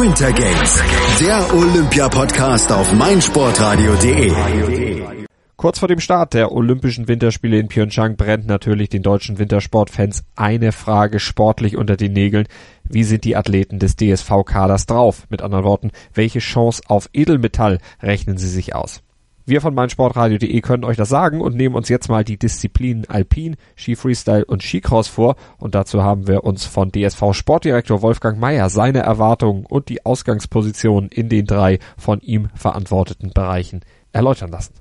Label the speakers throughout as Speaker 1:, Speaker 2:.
Speaker 1: Winter Games, der Olympia-Podcast auf meinsportradio.de.
Speaker 2: Kurz vor dem Start der Olympischen Winterspiele in Pyeongchang brennt natürlich den deutschen Wintersportfans eine Frage sportlich unter den Nägeln. Wie sind die Athleten des DSV-Kaders drauf? Mit anderen Worten, welche Chance auf Edelmetall rechnen sie sich aus? Wir von meinsportradio.de können euch das sagen und nehmen uns jetzt mal die Disziplinen Alpin, Ski Freestyle und Skicross vor und dazu haben wir uns von DSV Sportdirektor Wolfgang Mayer seine Erwartungen und die Ausgangspositionen in den drei von ihm verantworteten Bereichen erläutern lassen.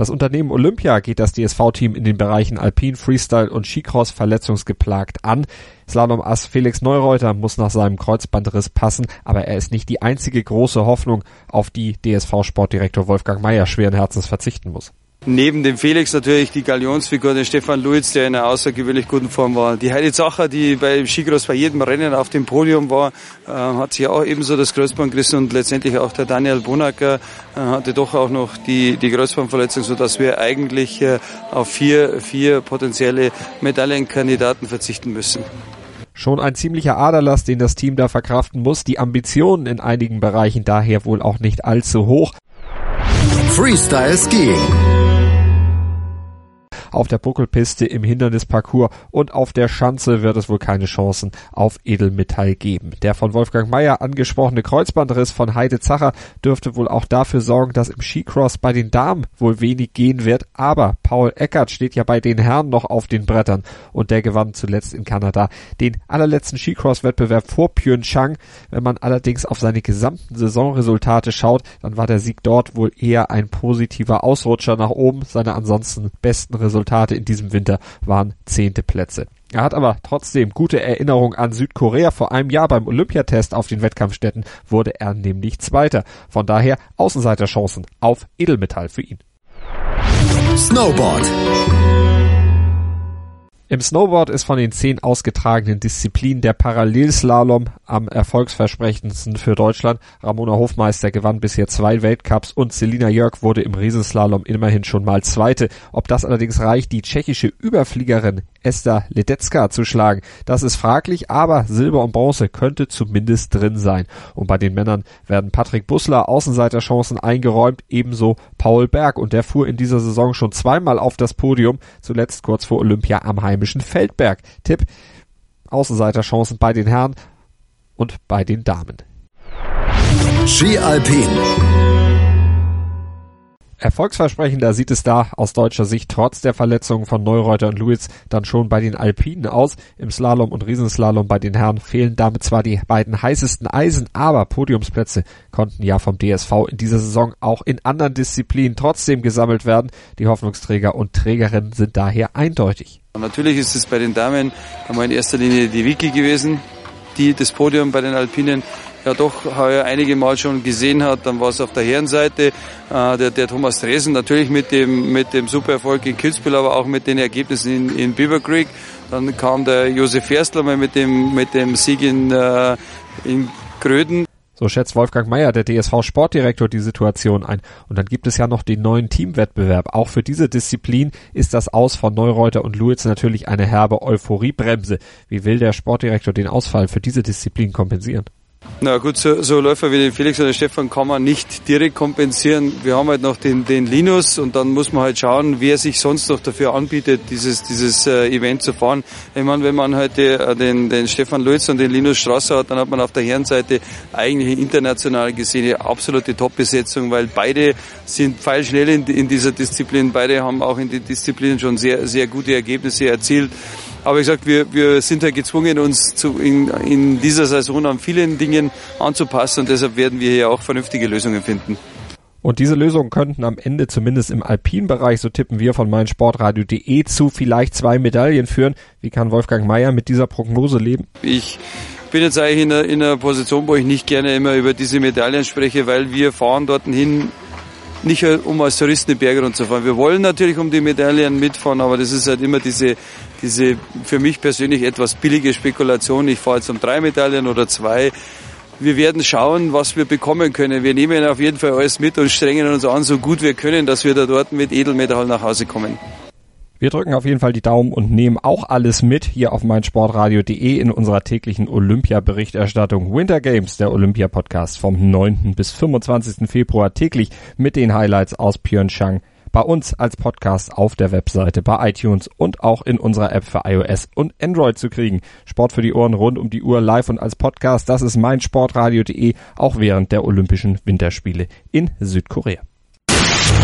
Speaker 2: Das Unternehmen Olympia geht das DSV-Team in den Bereichen Alpin, Freestyle und Skicross verletzungsgeplagt an. Slalom-Ass Felix Neureuter muss nach seinem Kreuzbandriss passen, aber er ist nicht die einzige große Hoffnung, auf die DSV-Sportdirektor Wolfgang Mayer schweren Herzens verzichten muss.
Speaker 3: Neben dem Felix natürlich die Galionsfigur, den Stefan Luiz, der in einer außergewöhnlich guten Form war. Die Heidi Zacher, die bei Skicross bei jedem Rennen auf dem Podium war, äh, hat sich auch ebenso das Kreuzband gerissen und letztendlich auch der Daniel Bonacker äh, hatte doch auch noch die, die Kreuzbandverletzung, sodass wir eigentlich äh, auf vier, vier potenzielle Medaillenkandidaten verzichten müssen.
Speaker 2: Schon ein ziemlicher Aderlass, den das Team da verkraften muss. Die Ambitionen in einigen Bereichen daher wohl auch nicht allzu hoch.
Speaker 1: Freestyle Skiing
Speaker 2: auf der Buckelpiste, im Hindernisparcours und auf der Schanze wird es wohl keine Chancen auf Edelmetall geben. Der von Wolfgang Mayer angesprochene Kreuzbandriss von Heide Zacher dürfte wohl auch dafür sorgen, dass im Skicross bei den Damen wohl wenig gehen wird, aber Paul Eckert steht ja bei den Herren noch auf den Brettern und der gewann zuletzt in Kanada den allerletzten Skicross-Wettbewerb vor Pyeongchang. Wenn man allerdings auf seine gesamten Saisonresultate schaut, dann war der Sieg dort wohl eher ein positiver Ausrutscher nach oben. Seine ansonsten besten Resultate Resultate in diesem Winter waren zehnte Plätze. Er hat aber trotzdem gute Erinnerung an Südkorea. Vor einem Jahr beim Olympiatest auf den Wettkampfstätten wurde er nämlich Zweiter. Von daher Außenseiterchancen auf Edelmetall für ihn.
Speaker 1: Snowboard
Speaker 2: im Snowboard ist von den zehn ausgetragenen Disziplinen der Parallelslalom am erfolgsversprechendsten für Deutschland. Ramona Hofmeister gewann bisher zwei Weltcups und Selina Jörg wurde im Riesenslalom immerhin schon mal Zweite. Ob das allerdings reicht, die tschechische Überfliegerin Esther Ledecka zu schlagen, das ist fraglich, aber Silber und Bronze könnte zumindest drin sein. Und bei den Männern werden Patrick Bussler Außenseiterchancen eingeräumt, ebenso Paul Berg und der fuhr in dieser Saison schon zweimal auf das Podium, zuletzt kurz vor Olympia am heimischen Feldberg. Tipp, Außenseiterchancen bei den Herren und bei den Damen.
Speaker 1: Ski Alpin
Speaker 2: Erfolgsversprechender sieht es da aus deutscher Sicht trotz der Verletzungen von Neureuter und Lewis dann schon bei den Alpinen aus. Im Slalom und Riesenslalom bei den Herren fehlen damit zwar die beiden heißesten Eisen, aber Podiumsplätze konnten ja vom DSV in dieser Saison auch in anderen Disziplinen trotzdem gesammelt werden. Die Hoffnungsträger und Trägerinnen sind daher eindeutig.
Speaker 3: Natürlich ist es bei den Damen einmal in erster Linie die Wiki gewesen, die das Podium bei den Alpinen ja doch heuer einige Mal schon gesehen hat. Dann war es auf der Herrenseite äh, der, der Thomas Dresen, natürlich mit dem, mit dem Supererfolg in Kitzbühel, aber auch mit den Ergebnissen in, in Beaver Creek. Dann kam der Josef Ferstler mit dem, mit dem Sieg in, äh, in Gröden.
Speaker 2: So schätzt Wolfgang Mayer, der DSV-Sportdirektor, die Situation ein. Und dann gibt es ja noch den neuen Teamwettbewerb. Auch für diese Disziplin ist das Aus von Neureuter und Luitz natürlich eine herbe Euphoriebremse. Wie will der Sportdirektor den Ausfall für diese Disziplin kompensieren?
Speaker 3: Na gut, so, so Läufer wie den Felix oder den Stefan kann man nicht direkt kompensieren. Wir haben halt noch den, den Linus und dann muss man halt schauen, wer sich sonst noch dafür anbietet, dieses, dieses äh, Event zu fahren. Ich meine, wenn man heute äh, den, den Stefan Lutz und den Linus Strasser hat, dann hat man auf der Herrenseite eigentlich international gesehen eine absolute Top-Besetzung, weil beide sind pfeilschnell in, in dieser Disziplin. Beide haben auch in den Disziplinen schon sehr, sehr gute Ergebnisse erzielt. Aber wie gesagt, wir, wir sind halt gezwungen, uns zu, in, in dieser Saison an vielen Dingen anzupassen und deshalb werden wir hier auch vernünftige Lösungen finden.
Speaker 2: Und diese Lösungen könnten am Ende zumindest im Alpinbereich, so tippen wir von meinsportradio.de, zu vielleicht zwei Medaillen führen. Wie kann Wolfgang Mayer mit dieser Prognose leben?
Speaker 3: Ich bin jetzt eigentlich in einer, in einer Position, wo ich nicht gerne immer über diese Medaillen spreche, weil wir fahren dorthin nicht um als Touristen den Berg runterzufahren. Wir wollen natürlich um die Medaillen mitfahren, aber das ist halt immer diese, diese für mich persönlich etwas billige Spekulation. Ich fahre jetzt um drei Medaillen oder zwei. Wir werden schauen, was wir bekommen können. Wir nehmen auf jeden Fall alles mit und strengen uns an, so gut wir können, dass wir da dort mit Edelmetall nach Hause kommen.
Speaker 2: Wir drücken auf jeden Fall die Daumen und nehmen auch alles mit hier auf meinsportradio.de in unserer täglichen Olympia-Berichterstattung Winter Games, der Olympia-Podcast vom 9. bis 25. Februar täglich mit den Highlights aus Pyeongchang bei uns als Podcast auf der Webseite, bei iTunes und auch in unserer App für iOS und Android zu kriegen. Sport für die Ohren rund um die Uhr live und als Podcast, das ist meinsportradio.de, auch während der Olympischen Winterspiele in Südkorea.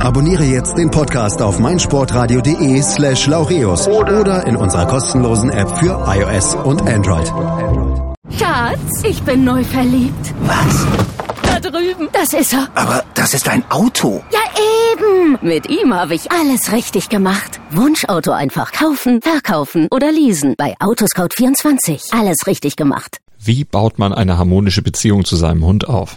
Speaker 1: Abonniere jetzt den Podcast auf meinsportradio.de slash laureus oder in unserer kostenlosen App für iOS und Android.
Speaker 4: Schatz, ich bin neu verliebt.
Speaker 5: Was?
Speaker 4: Da drüben. Das ist er.
Speaker 5: Aber das ist ein Auto.
Speaker 4: Ja, eben. Mit ihm habe ich alles richtig gemacht. Wunschauto einfach kaufen, verkaufen oder leasen. Bei Autoscout24. Alles richtig gemacht.
Speaker 2: Wie baut man eine harmonische Beziehung zu seinem Hund auf?